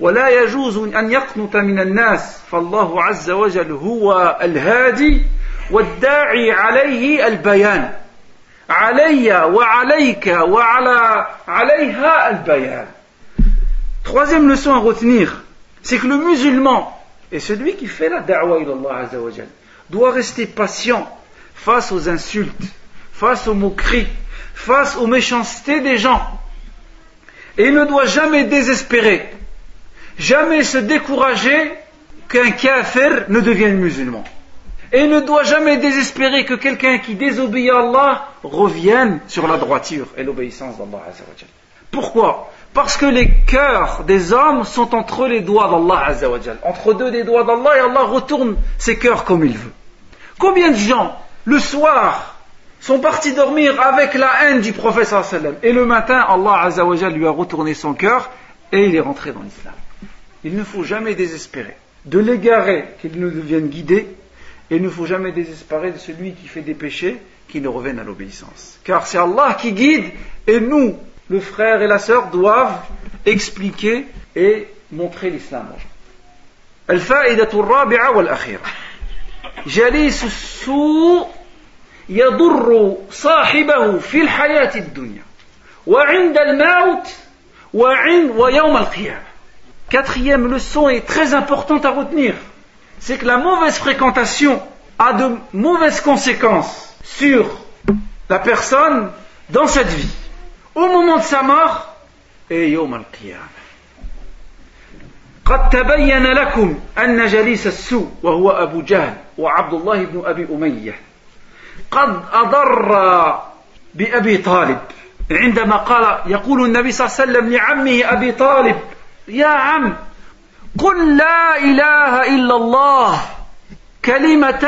ولا يجوز أن يقنط من الناس. فالله عز وجل هو الهادي والداعي عليه البيان علي وعليك وعلى عليها البيان Troisième leçon à retenir, c'est que le musulman et celui qui fait la da'wa Allah Azza wa doit rester patient face aux insultes, face aux moqueries, face aux méchancetés des gens. Et il ne doit jamais désespérer jamais se décourager qu'un kafir ne devienne musulman. Et ne doit jamais désespérer que quelqu'un qui désobéit à Allah revienne sur la droiture et l'obéissance d'Allah. Pourquoi? Parce que les cœurs des hommes sont entre les doigts d'Allah. Entre deux des doigts d'Allah et Allah retourne ses cœurs comme il veut. Combien de gens, le soir, sont partis dormir avec la haine du prophète et le matin, Allah lui a retourné son cœur et il est rentré dans l'islam il ne faut jamais désespérer de l'égarer qu'il ne devienne guidé, et il ne faut jamais désespérer de celui qui fait des péchés qui ne revienne à l'obéissance. Car c'est Allah qui guide, et nous, le frère et la sœur, doivent expliquer et montrer l'islam aux gens. الفائدة الرابعة والأخيرة جليس السوء يضر صاحبه في الحياة الدنيا وعند الموت ويوم القيامة Quatrième leçon est très importante à retenir, c'est que la mauvaise fréquentation a de mauvaises conséquences sur la personne dans cette vie. Au moment de sa mort et yom al-qiyamah. قد تبين لكم أن جليس السوء وهو أبو جهل وعبد الله بن أبي أمية قد أضر بأبي طالب عندما قال يقول النبي صلى الله عليه وسلم لعمه أبي طالب يا عم قل لا إله إلا الله كلمة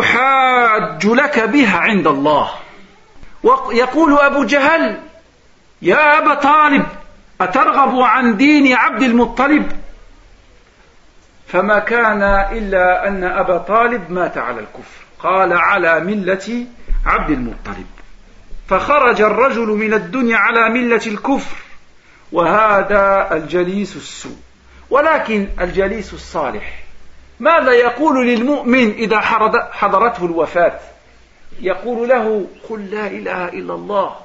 أحاج لك بها عند الله. ويقول أبو جهل يا أبا طالب أترغب عن دين عبد المطلب؟ فما كان إلا أن أبا طالب مات على الكفر. قال على ملة عبد المطلب. فخرج الرجل من الدنيا على ملة الكفر وهذا الجليس السوء. ولكن الجليس الصالح ماذا يقول للمؤمن إذا حضرته الوفاة يقول له قل لا إله إلا الله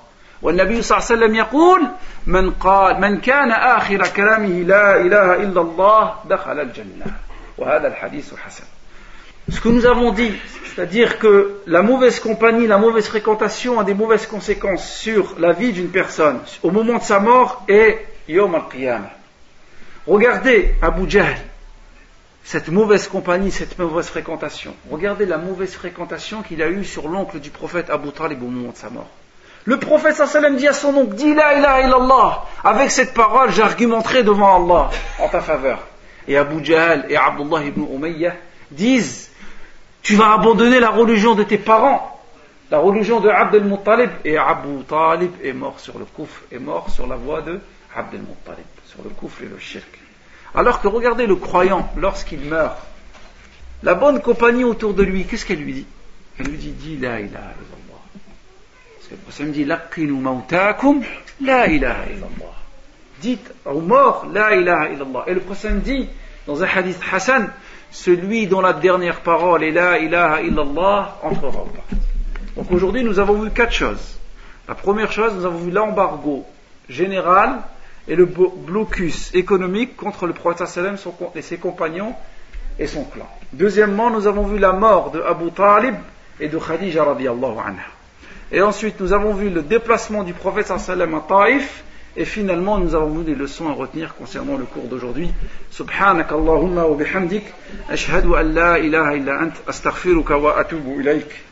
والنبي صلى الله عليه وسلم يقول من قال من كان آخر كلامه لا إله إلا الله دخل الجنة وهذا الحديث حسن Ce que nous avons dit, c'est-à-dire que la mauvaise compagnie, la mauvaise fréquentation a des mauvaises conséquences sur la vie d'une personne au moment de sa mort et Yom al-Qiyamah. Regardez Abu Jahl, cette mauvaise compagnie, cette mauvaise fréquentation. Regardez la mauvaise fréquentation qu'il a eue sur l'oncle du prophète Abu Talib au moment de sa mort. Le prophète sallam dit à son oncle, dis la ilaha. Avec cette parole, j'argumenterai devant Allah en ta faveur. Et Abu Jahl et Abdullah ibn Umayyah disent, tu vas abandonner la religion de tes parents, la religion de Abd al-Muttalib. Et Abu Talib est mort sur le kouf, est mort sur la voie de Abd al-Muttalib, sur le kouf et le shirk. Alors que regardez le croyant, lorsqu'il meurt, la bonne compagnie autour de lui, qu'est-ce qu'elle lui dit? Elle lui dit, dis la ilaha illallah. Parce que le prophète dit, laqinu mautakum la ilaha illallah. Dites aux morts, la ilaha illallah. Et le prophète dit, dans un hadith Hassan, celui dont la dernière parole est la ilaha illallah entrera au paradis. Donc aujourd'hui, nous avons vu quatre choses. La première chose, nous avons vu l'embargo général et le blocus économique contre le prophète et ses compagnons et son clan. Deuxièmement, nous avons vu la mort de Abu Talib et de Khadija radiallahu anha. Et ensuite, nous avons vu le déplacement du prophète à Taïf et finalement, nous avons vu des leçons à retenir concernant le cours d'aujourd'hui. Subhanak wa bihamdik, ashhadu an la ilaha illa ant, astaghfiruka wa atubu ilayk.